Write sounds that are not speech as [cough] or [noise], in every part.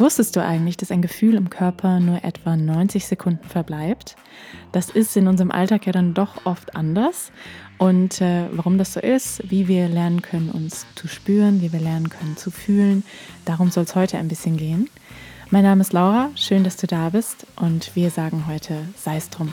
Wusstest du eigentlich, dass ein Gefühl im Körper nur etwa 90 Sekunden verbleibt? Das ist in unserem Alltag ja dann doch oft anders. Und äh, warum das so ist, wie wir lernen können, uns zu spüren, wie wir lernen können zu fühlen, darum soll es heute ein bisschen gehen. Mein Name ist Laura, schön, dass du da bist und wir sagen heute, sei es drum.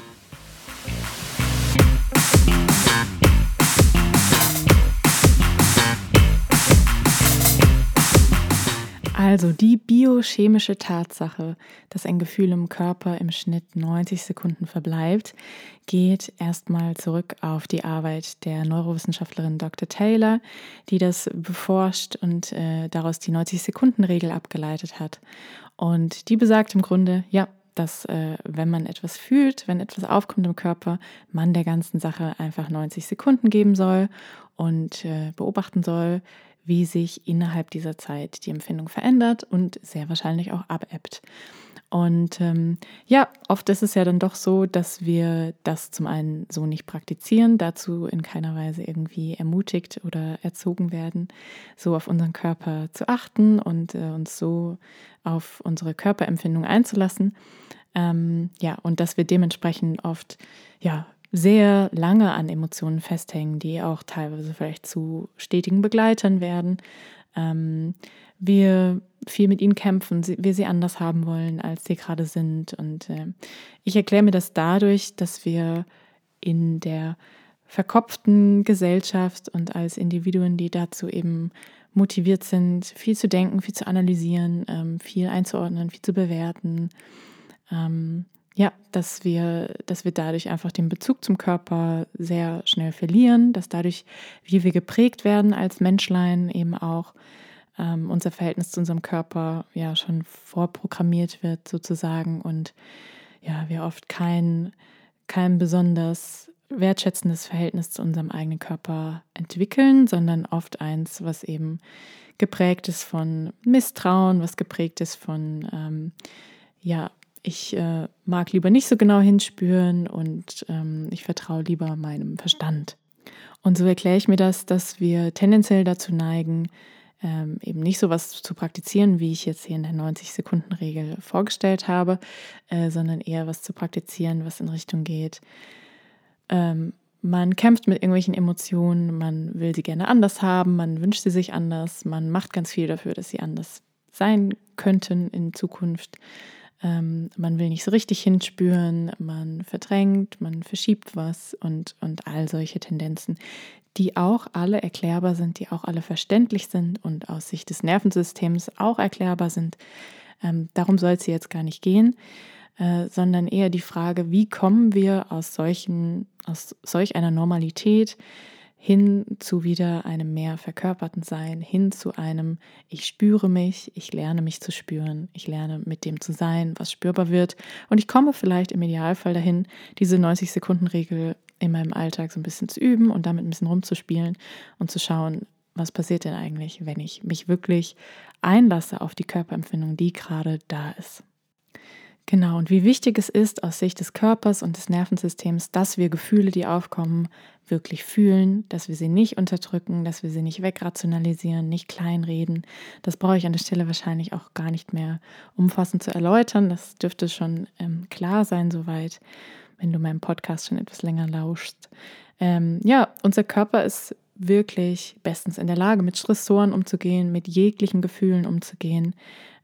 Also die biochemische Tatsache, dass ein Gefühl im Körper im Schnitt 90 Sekunden verbleibt, geht erstmal zurück auf die Arbeit der Neurowissenschaftlerin Dr. Taylor, die das beforscht und äh, daraus die 90-Sekunden-Regel abgeleitet hat. Und die besagt im Grunde, ja, dass äh, wenn man etwas fühlt, wenn etwas aufkommt im Körper, man der ganzen Sache einfach 90 Sekunden geben soll und äh, beobachten soll, wie sich innerhalb dieser Zeit die Empfindung verändert und sehr wahrscheinlich auch abebbt. Und ähm, ja, oft ist es ja dann doch so, dass wir das zum einen so nicht praktizieren, dazu in keiner Weise irgendwie ermutigt oder erzogen werden, so auf unseren Körper zu achten und äh, uns so auf unsere Körperempfindung einzulassen. Ähm, ja, und dass wir dementsprechend oft ja sehr lange an Emotionen festhängen, die auch teilweise vielleicht zu stetigen Begleitern werden. Ähm, wir viel mit ihnen kämpfen, wir sie anders haben wollen, als sie gerade sind. Und äh, ich erkläre mir das dadurch, dass wir in der verkopften Gesellschaft und als Individuen, die dazu eben motiviert sind, viel zu denken, viel zu analysieren, ähm, viel einzuordnen, viel zu bewerten, ähm, ja, dass wir, dass wir dadurch einfach den Bezug zum Körper sehr schnell verlieren, dass dadurch, wie wir geprägt werden als Menschlein, eben auch ähm, unser Verhältnis zu unserem Körper ja schon vorprogrammiert wird sozusagen und ja, wir oft kein, kein besonders wertschätzendes Verhältnis zu unserem eigenen Körper entwickeln, sondern oft eins, was eben geprägt ist von Misstrauen, was geprägt ist von ähm, ja, ich äh, mag lieber nicht so genau hinspüren und ähm, ich vertraue lieber meinem Verstand. Und so erkläre ich mir das, dass wir tendenziell dazu neigen, ähm, eben nicht so was zu praktizieren, wie ich jetzt hier in der 90-Sekunden-Regel vorgestellt habe, äh, sondern eher was zu praktizieren, was in Richtung geht. Ähm, man kämpft mit irgendwelchen Emotionen, man will sie gerne anders haben, man wünscht sie sich anders, man macht ganz viel dafür, dass sie anders sein könnten in Zukunft. Ähm, man will nicht so richtig hinspüren, man verdrängt, man verschiebt was und, und all solche Tendenzen, die auch alle erklärbar sind, die auch alle verständlich sind und aus Sicht des Nervensystems auch erklärbar sind. Ähm, darum soll es hier jetzt gar nicht gehen, äh, sondern eher die Frage, wie kommen wir aus solchen, aus solch einer Normalität, hin zu wieder einem mehr verkörperten Sein, hin zu einem, ich spüre mich, ich lerne mich zu spüren, ich lerne mit dem zu sein, was spürbar wird. Und ich komme vielleicht im Idealfall dahin, diese 90-Sekunden-Regel in meinem Alltag so ein bisschen zu üben und damit ein bisschen rumzuspielen und zu schauen, was passiert denn eigentlich, wenn ich mich wirklich einlasse auf die Körperempfindung, die gerade da ist. Genau, und wie wichtig es ist aus Sicht des Körpers und des Nervensystems, dass wir Gefühle, die aufkommen, wirklich fühlen, dass wir sie nicht unterdrücken, dass wir sie nicht wegrationalisieren, nicht kleinreden. Das brauche ich an der Stelle wahrscheinlich auch gar nicht mehr umfassend zu erläutern. Das dürfte schon ähm, klar sein soweit, wenn du meinem Podcast schon etwas länger lauschst. Ähm, ja, unser Körper ist wirklich bestens in der Lage, mit Stressoren umzugehen, mit jeglichen Gefühlen umzugehen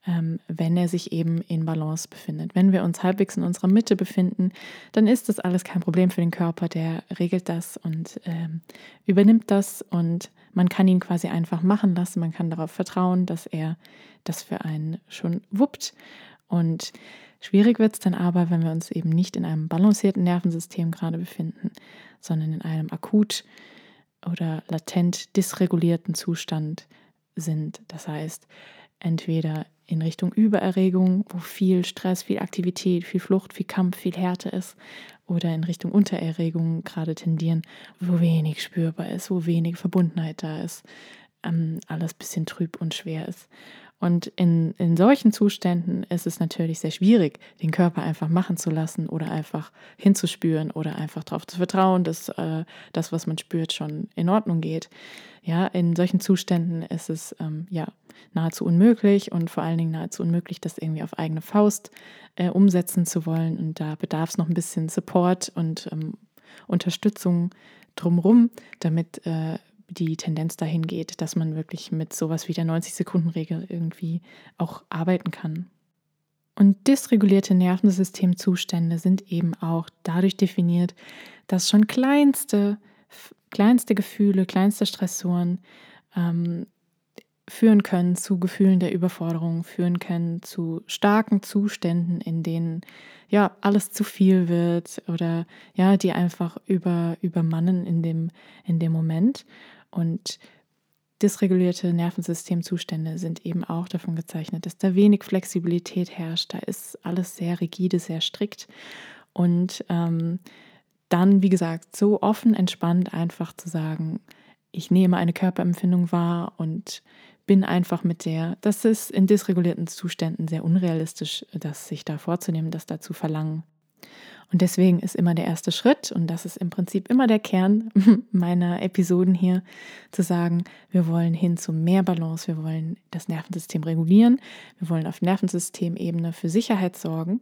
wenn er sich eben in Balance befindet. Wenn wir uns halbwegs in unserer Mitte befinden, dann ist das alles kein Problem für den Körper. Der regelt das und ähm, übernimmt das und man kann ihn quasi einfach machen lassen. Man kann darauf vertrauen, dass er das für einen schon wuppt. Und schwierig wird es dann aber, wenn wir uns eben nicht in einem balancierten Nervensystem gerade befinden, sondern in einem akut oder latent dysregulierten Zustand sind. Das heißt, entweder in Richtung Übererregung, wo viel Stress, viel Aktivität, viel Flucht, viel Kampf, viel Härte ist, oder in Richtung Untererregung gerade tendieren, wo wenig spürbar ist, wo wenig Verbundenheit da ist, ähm, alles ein bisschen trüb und schwer ist. Und in, in solchen Zuständen ist es natürlich sehr schwierig, den Körper einfach machen zu lassen oder einfach hinzuspüren oder einfach darauf zu vertrauen, dass äh, das, was man spürt, schon in Ordnung geht. Ja, in solchen Zuständen ist es ähm, ja nahezu unmöglich und vor allen Dingen nahezu unmöglich, das irgendwie auf eigene Faust äh, umsetzen zu wollen. Und da bedarf es noch ein bisschen Support und ähm, Unterstützung drumherum, damit äh, die Tendenz dahin geht, dass man wirklich mit sowas wie der 90-Sekunden-Regel irgendwie auch arbeiten kann. Und dysregulierte Nervensystemzustände sind eben auch dadurch definiert, dass schon kleinste, kleinste Gefühle, kleinste Stressoren ähm, führen können zu Gefühlen der Überforderung, führen können zu starken Zuständen, in denen ja alles zu viel wird oder ja, die einfach über, übermannen in dem, in dem Moment. Und dysregulierte Nervensystemzustände sind eben auch davon gezeichnet, dass da wenig Flexibilität herrscht. Da ist alles sehr rigide, sehr strikt. Und ähm, dann, wie gesagt, so offen, entspannt einfach zu sagen, ich nehme eine Körperempfindung wahr und bin einfach mit der. Das ist in dysregulierten Zuständen sehr unrealistisch, das sich da vorzunehmen, das da zu verlangen. Und deswegen ist immer der erste Schritt, und das ist im Prinzip immer der Kern [laughs] meiner Episoden hier, zu sagen, wir wollen hin zu mehr Balance, wir wollen das Nervensystem regulieren, wir wollen auf Nervensystemebene für Sicherheit sorgen.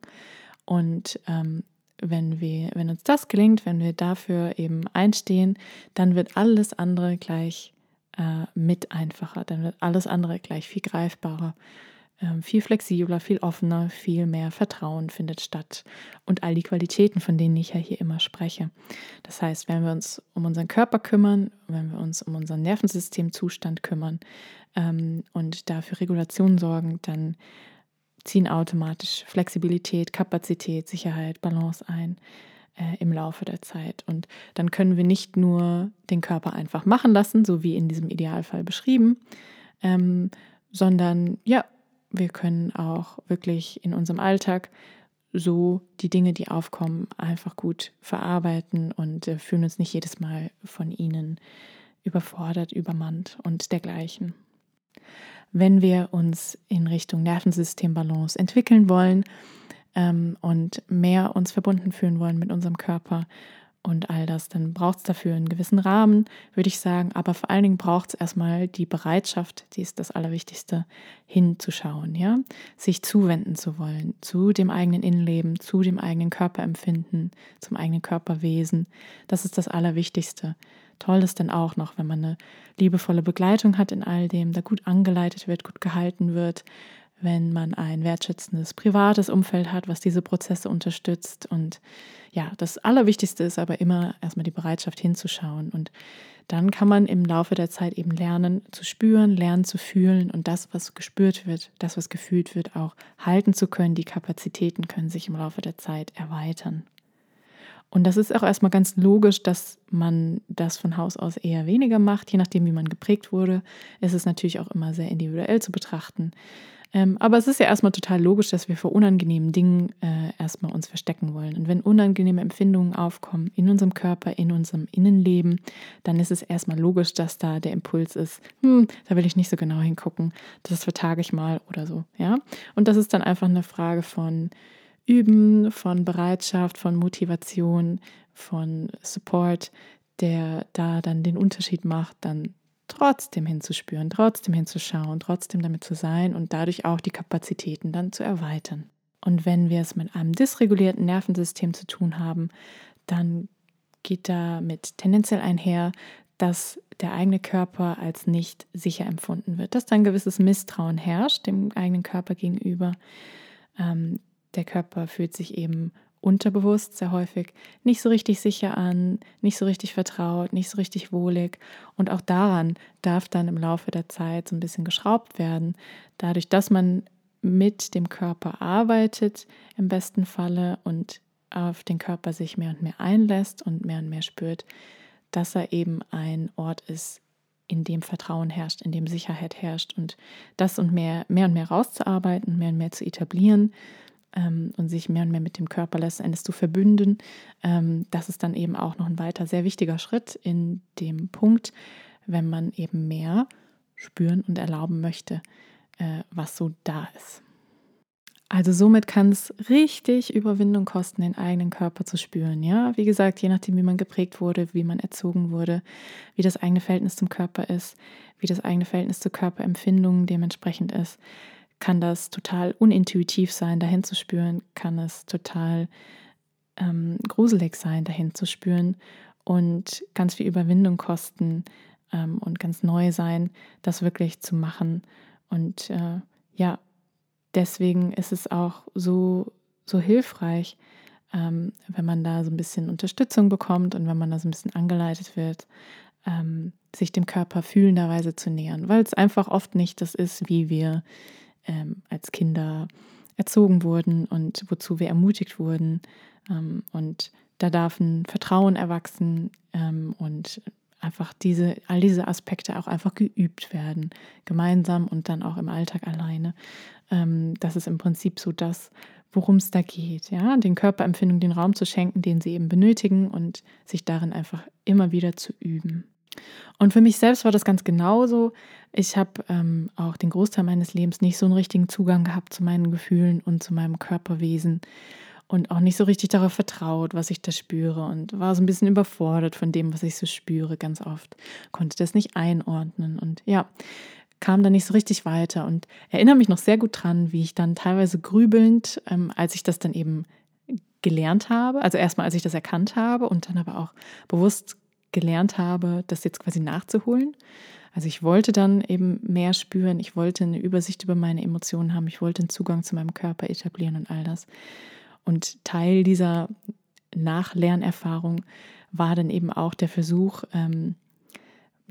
Und ähm, wenn, wir, wenn uns das gelingt, wenn wir dafür eben einstehen, dann wird alles andere gleich äh, mit einfacher, dann wird alles andere gleich viel greifbarer. Ähm, viel flexibler, viel offener, viel mehr Vertrauen findet statt und all die Qualitäten, von denen ich ja hier immer spreche. Das heißt, wenn wir uns um unseren Körper kümmern, wenn wir uns um unseren Nervensystemzustand kümmern ähm, und dafür Regulation sorgen, dann ziehen automatisch Flexibilität, Kapazität, Sicherheit, Balance ein äh, im Laufe der Zeit. Und dann können wir nicht nur den Körper einfach machen lassen, so wie in diesem Idealfall beschrieben, ähm, sondern ja, wir können auch wirklich in unserem Alltag so die Dinge, die aufkommen, einfach gut verarbeiten und äh, fühlen uns nicht jedes Mal von ihnen überfordert, übermannt und dergleichen. Wenn wir uns in Richtung Nervensystembalance entwickeln wollen ähm, und mehr uns verbunden fühlen wollen mit unserem Körper, und all das, dann braucht es dafür einen gewissen Rahmen, würde ich sagen. Aber vor allen Dingen braucht es erstmal die Bereitschaft, die ist das Allerwichtigste, hinzuschauen, ja, sich zuwenden zu wollen, zu dem eigenen Innenleben, zu dem eigenen Körperempfinden, zum eigenen Körperwesen. Das ist das Allerwichtigste. Toll ist dann auch noch, wenn man eine liebevolle Begleitung hat in all dem, da gut angeleitet wird, gut gehalten wird, wenn man ein wertschätzendes privates Umfeld hat, was diese Prozesse unterstützt. Und ja, das Allerwichtigste ist aber immer erstmal die Bereitschaft hinzuschauen. Und dann kann man im Laufe der Zeit eben lernen zu spüren, lernen zu fühlen und das, was gespürt wird, das, was gefühlt wird, auch halten zu können. Die Kapazitäten können sich im Laufe der Zeit erweitern. Und das ist auch erstmal ganz logisch, dass man das von Haus aus eher weniger macht, je nachdem, wie man geprägt wurde. Es ist natürlich auch immer sehr individuell zu betrachten. Ähm, aber es ist ja erstmal total logisch, dass wir vor unangenehmen Dingen äh, erstmal uns verstecken wollen. Und wenn unangenehme Empfindungen aufkommen in unserem Körper, in unserem Innenleben, dann ist es erstmal logisch, dass da der Impuls ist, hm, da will ich nicht so genau hingucken, das vertage ich mal oder so. Ja? Und das ist dann einfach eine Frage von Üben, von Bereitschaft, von Motivation, von Support, der da dann den Unterschied macht, dann trotzdem hinzuspüren, trotzdem hinzuschauen, trotzdem damit zu sein und dadurch auch die Kapazitäten dann zu erweitern. Und wenn wir es mit einem dysregulierten Nervensystem zu tun haben, dann geht damit tendenziell einher, dass der eigene Körper als nicht sicher empfunden wird, dass da ein gewisses Misstrauen herrscht dem eigenen Körper gegenüber. Ähm, der Körper fühlt sich eben unterbewusst sehr häufig nicht so richtig sicher an, nicht so richtig vertraut, nicht so richtig wohlig. Und auch daran darf dann im Laufe der Zeit so ein bisschen geschraubt werden, dadurch, dass man mit dem Körper arbeitet im besten Falle und auf den Körper sich mehr und mehr einlässt und mehr und mehr spürt, dass er eben ein Ort ist, in dem Vertrauen herrscht, in dem Sicherheit herrscht und das und mehr, mehr und mehr rauszuarbeiten, mehr und mehr zu etablieren ähm, und sich mehr und mehr mit dem Körper letzten Endes zu verbünden, ähm, das ist dann eben auch noch ein weiter sehr wichtiger Schritt in dem Punkt, wenn man eben mehr spüren und erlauben möchte, äh, was so da ist. Also somit kann es richtig Überwindung kosten, den eigenen Körper zu spüren. Ja, wie gesagt, je nachdem, wie man geprägt wurde, wie man erzogen wurde, wie das eigene Verhältnis zum Körper ist, wie das eigene Verhältnis zur Körperempfindung dementsprechend ist, kann das total unintuitiv sein, dahin zu spüren, kann es total ähm, gruselig sein, dahin zu spüren und ganz viel Überwindung kosten ähm, und ganz neu sein, das wirklich zu machen. Und äh, ja, deswegen ist es auch so, so hilfreich, ähm, wenn man da so ein bisschen Unterstützung bekommt und wenn man da so ein bisschen angeleitet wird, ähm, sich dem Körper fühlenderweise zu nähern, weil es einfach oft nicht das ist, wie wir ähm, als Kinder erzogen wurden und wozu wir ermutigt wurden. Ähm, und da darf ein Vertrauen erwachsen ähm, und einfach diese, all diese Aspekte auch einfach geübt werden, gemeinsam und dann auch im Alltag alleine. Ähm, das ist im Prinzip so das, worum es da geht, ja, den Körperempfindungen den Raum zu schenken, den sie eben benötigen und sich darin einfach immer wieder zu üben. Und für mich selbst war das ganz genauso. Ich habe ähm, auch den Großteil meines Lebens nicht so einen richtigen Zugang gehabt zu meinen Gefühlen und zu meinem Körperwesen und auch nicht so richtig darauf vertraut, was ich da spüre und war so ein bisschen überfordert von dem, was ich so spüre, ganz oft. Konnte das nicht einordnen und ja, kam da nicht so richtig weiter und erinnere mich noch sehr gut dran, wie ich dann teilweise grübelnd, ähm, als ich das dann eben gelernt habe, also erstmal als ich das erkannt habe und dann aber auch bewusst gelernt habe, das jetzt quasi nachzuholen. Also ich wollte dann eben mehr spüren, ich wollte eine Übersicht über meine Emotionen haben, ich wollte einen Zugang zu meinem Körper etablieren und all das. Und Teil dieser Nachlernerfahrung war dann eben auch der Versuch, ähm,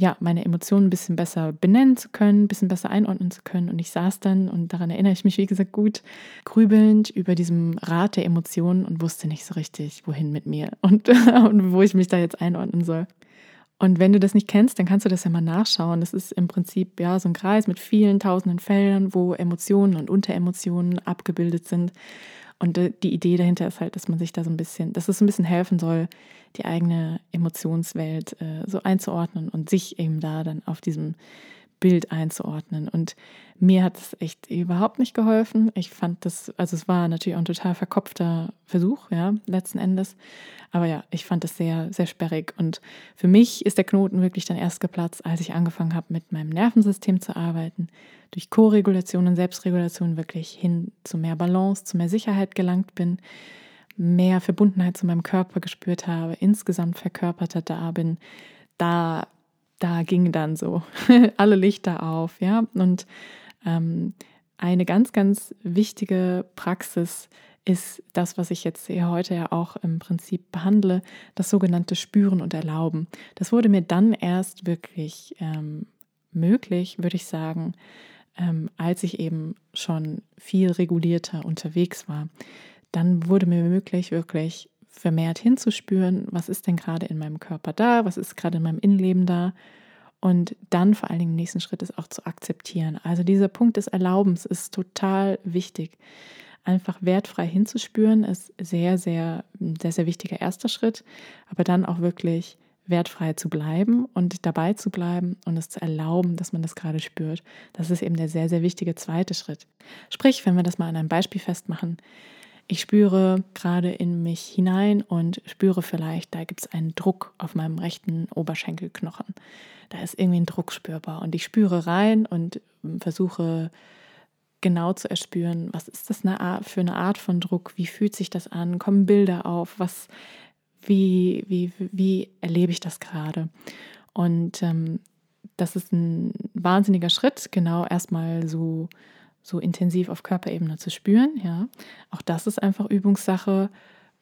ja, meine Emotionen ein bisschen besser benennen zu können, ein bisschen besser einordnen zu können. Und ich saß dann, und daran erinnere ich mich, wie gesagt, gut, grübelnd über diesem Rad der Emotionen und wusste nicht so richtig, wohin mit mir [laughs] und, und wo ich mich da jetzt einordnen soll. Und wenn du das nicht kennst, dann kannst du das ja mal nachschauen. Das ist im Prinzip ja so ein Kreis mit vielen tausenden Feldern, wo Emotionen und Unteremotionen abgebildet sind. Und die Idee dahinter ist halt, dass man sich da so ein bisschen, dass es ein bisschen helfen soll, die eigene Emotionswelt äh, so einzuordnen und sich eben da dann auf diesem Bild einzuordnen. Und mir hat es echt überhaupt nicht geholfen. Ich fand das, also es war natürlich auch ein total verkopfter Versuch, ja, letzten Endes. Aber ja, ich fand es sehr, sehr sperrig. Und für mich ist der Knoten wirklich dann erst geplatzt, als ich angefangen habe, mit meinem Nervensystem zu arbeiten, durch Co-Regulation und Selbstregulation wirklich hin zu mehr Balance, zu mehr Sicherheit gelangt bin, mehr Verbundenheit zu meinem Körper gespürt habe, insgesamt verkörperter da bin. Da da ging dann so [laughs] alle Lichter auf, ja. Und ähm, eine ganz, ganz wichtige Praxis ist das, was ich jetzt hier heute ja auch im Prinzip behandle, das sogenannte Spüren und Erlauben. Das wurde mir dann erst wirklich ähm, möglich, würde ich sagen, ähm, als ich eben schon viel regulierter unterwegs war. Dann wurde mir möglich, wirklich vermehrt hinzuspüren, was ist denn gerade in meinem Körper da, was ist gerade in meinem Innenleben da. Und dann vor allen Dingen im nächsten Schritt ist auch zu akzeptieren. Also dieser Punkt des Erlaubens ist total wichtig. Einfach wertfrei hinzuspüren ist sehr, sehr, sehr, sehr wichtiger erster Schritt. Aber dann auch wirklich wertfrei zu bleiben und dabei zu bleiben und es zu erlauben, dass man das gerade spürt. Das ist eben der sehr, sehr wichtige zweite Schritt. Sprich, wenn wir das mal an einem Beispiel festmachen, ich spüre gerade in mich hinein und spüre vielleicht, da gibt es einen Druck auf meinem rechten Oberschenkelknochen. Da ist irgendwie ein Druck spürbar und ich spüre rein und versuche genau zu erspüren, was ist das für eine Art von Druck, wie fühlt sich das an, kommen Bilder auf, was, wie, wie, wie erlebe ich das gerade. Und ähm, das ist ein wahnsinniger Schritt, genau erstmal so so intensiv auf Körperebene zu spüren. Ja, auch das ist einfach Übungssache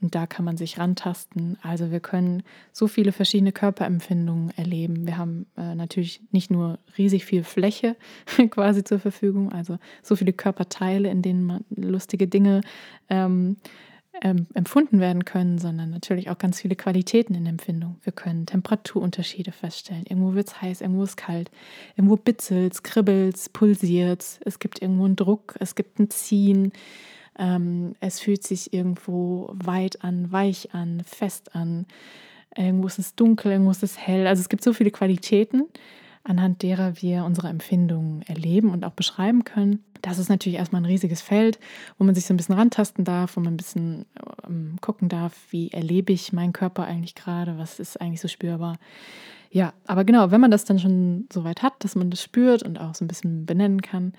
und da kann man sich rantasten. Also wir können so viele verschiedene Körperempfindungen erleben. Wir haben äh, natürlich nicht nur riesig viel Fläche [laughs] quasi zur Verfügung, also so viele Körperteile, in denen man lustige Dinge ähm, ähm, empfunden werden können, sondern natürlich auch ganz viele Qualitäten in Empfindung. Wir können Temperaturunterschiede feststellen. Irgendwo wird es heiß, irgendwo ist es kalt, irgendwo bitzelt es, kribbelt es, pulsiert es, gibt irgendwo einen Druck, es gibt ein Ziehen, ähm, es fühlt sich irgendwo weit an, weich an, fest an, irgendwo ist es dunkel, irgendwo ist es hell. Also es gibt so viele Qualitäten anhand derer wir unsere Empfindungen erleben und auch beschreiben können. Das ist natürlich erstmal ein riesiges Feld, wo man sich so ein bisschen rantasten darf, wo man ein bisschen ähm, gucken darf, wie erlebe ich meinen Körper eigentlich gerade, was ist eigentlich so spürbar. Ja, aber genau, wenn man das dann schon so weit hat, dass man das spürt und auch so ein bisschen benennen kann,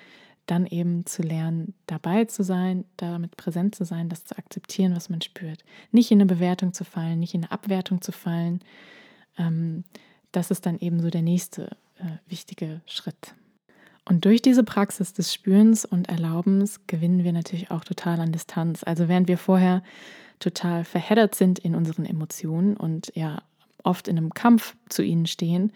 dann eben zu lernen, dabei zu sein, damit präsent zu sein, das zu akzeptieren, was man spürt. Nicht in eine Bewertung zu fallen, nicht in eine Abwertung zu fallen. Ähm, das ist dann eben so der nächste äh, wichtige Schritt. Und durch diese Praxis des Spürens und Erlaubens gewinnen wir natürlich auch total an Distanz. Also während wir vorher total verheddert sind in unseren Emotionen und ja oft in einem Kampf zu ihnen stehen,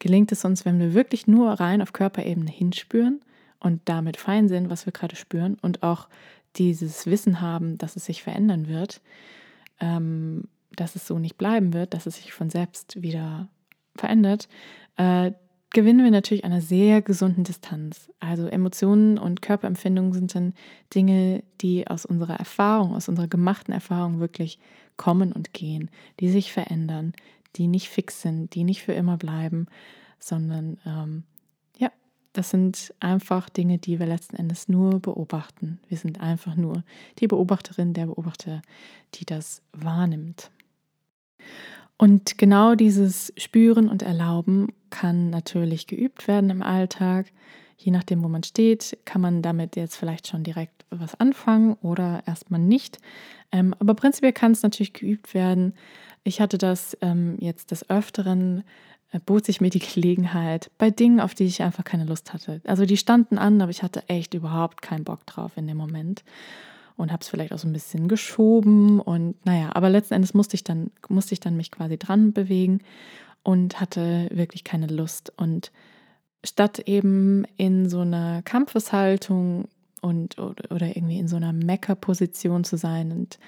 gelingt es uns, wenn wir wirklich nur rein auf Körperebene hinspüren und damit fein sind, was wir gerade spüren und auch dieses Wissen haben, dass es sich verändern wird, ähm, dass es so nicht bleiben wird, dass es sich von selbst wieder verändert, äh, gewinnen wir natürlich einer sehr gesunden Distanz. Also Emotionen und Körperempfindungen sind dann Dinge, die aus unserer Erfahrung, aus unserer gemachten Erfahrung wirklich kommen und gehen, die sich verändern, die nicht fix sind, die nicht für immer bleiben, sondern ähm, ja, das sind einfach Dinge, die wir letzten Endes nur beobachten. Wir sind einfach nur die Beobachterin, der Beobachter, die das wahrnimmt. Und genau dieses Spüren und Erlauben kann natürlich geübt werden im Alltag. Je nachdem, wo man steht, kann man damit jetzt vielleicht schon direkt was anfangen oder erstmal nicht. Ähm, aber prinzipiell kann es natürlich geübt werden. Ich hatte das ähm, jetzt des Öfteren, äh, bot sich mir die [laughs] Gelegenheit bei Dingen, auf die ich einfach keine Lust hatte. Also die standen an, aber ich hatte echt überhaupt keinen Bock drauf in dem Moment und habe es vielleicht auch so ein bisschen geschoben und naja, aber letzten Endes musste ich dann, musste ich dann mich quasi dran bewegen und hatte wirklich keine Lust. Und statt eben in so einer Kampfeshaltung und oder, irgendwie in so einer Meckerposition zu sein und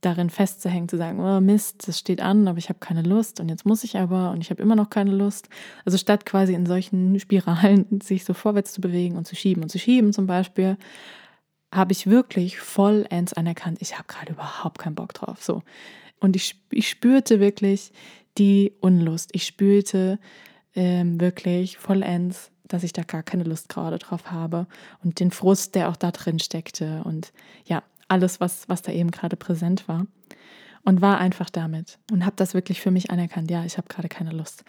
darin festzuhängen, zu sagen, oh Mist, das steht an, aber ich habe keine Lust und jetzt muss ich aber und ich habe immer noch keine Lust. Also statt quasi in solchen Spiralen [laughs] sich so vorwärts zu bewegen und zu schieben und zu schieben zum Beispiel, habe ich wirklich vollends anerkannt, ich habe gerade überhaupt keinen Bock drauf. So. Und ich, ich spürte wirklich die Unlust. Ich spürte ähm, wirklich vollends, dass ich da gar keine Lust gerade drauf habe. Und den Frust, der auch da drin steckte. Und ja, alles, was, was da eben gerade präsent war. Und war einfach damit. Und habe das wirklich für mich anerkannt. Ja, ich habe gerade keine Lust.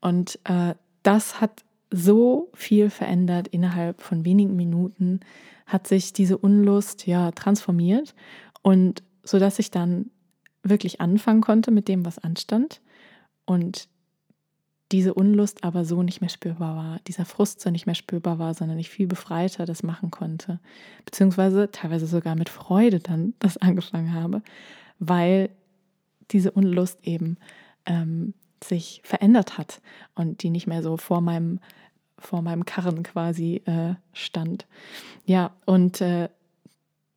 Und äh, das hat so viel verändert innerhalb von wenigen Minuten, hat sich diese Unlust ja transformiert. Und so dass ich dann wirklich anfangen konnte mit dem, was anstand und diese Unlust aber so nicht mehr spürbar war, dieser Frust so nicht mehr spürbar war, sondern ich viel befreiter das machen konnte, beziehungsweise teilweise sogar mit Freude dann das [laughs] angefangen habe, weil diese Unlust eben ähm, sich verändert hat und die nicht mehr so vor meinem vor meinem Karren quasi äh, stand. Ja, und äh,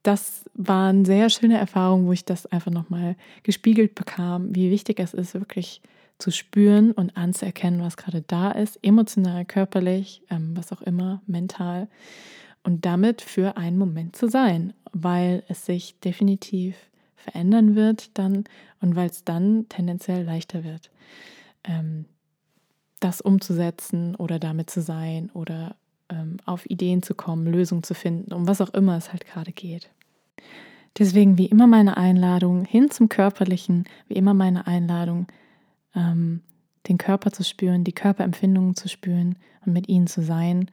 das war eine sehr schöne Erfahrung, wo ich das einfach nochmal gespiegelt bekam, wie wichtig es ist, wirklich zu spüren und anzuerkennen, was gerade da ist, emotional, körperlich, ähm, was auch immer, mental. Und damit für einen Moment zu sein, weil es sich definitiv verändern wird dann und weil es dann tendenziell leichter wird. Ähm, das umzusetzen oder damit zu sein oder ähm, auf Ideen zu kommen, Lösungen zu finden, um was auch immer es halt gerade geht. Deswegen wie immer meine Einladung hin zum Körperlichen, wie immer meine Einladung, ähm, den Körper zu spüren, die Körperempfindungen zu spüren und mit ihnen zu sein.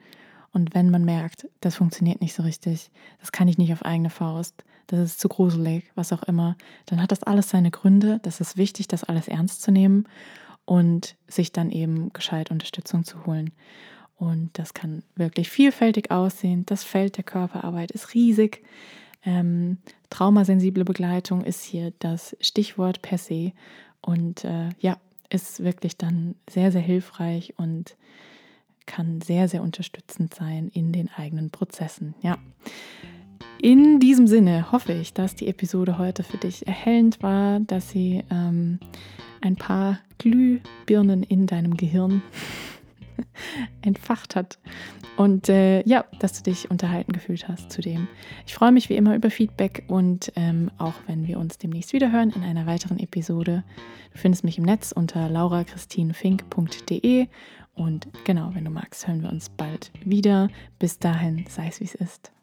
Und wenn man merkt, das funktioniert nicht so richtig, das kann ich nicht auf eigene Faust, das ist zu gruselig, was auch immer, dann hat das alles seine Gründe. Das ist wichtig, das alles ernst zu nehmen und sich dann eben gescheit Unterstützung zu holen. Und das kann wirklich vielfältig aussehen. Das Feld der Körperarbeit ist riesig. Ähm, traumasensible Begleitung ist hier das Stichwort per se. Und äh, ja, ist wirklich dann sehr, sehr hilfreich und kann sehr, sehr unterstützend sein in den eigenen Prozessen. Ja. In diesem Sinne hoffe ich, dass die Episode heute für dich erhellend war, dass sie ähm, ein paar Glühbirnen in deinem Gehirn [laughs] entfacht hat. Und äh, ja, dass du dich unterhalten gefühlt hast zu dem. Ich freue mich wie immer über Feedback und ähm, auch wenn wir uns demnächst wiederhören in einer weiteren Episode. Du findest mich im Netz unter laurachristinfink.de Und genau, wenn du magst, hören wir uns bald wieder. Bis dahin, sei es wie es ist.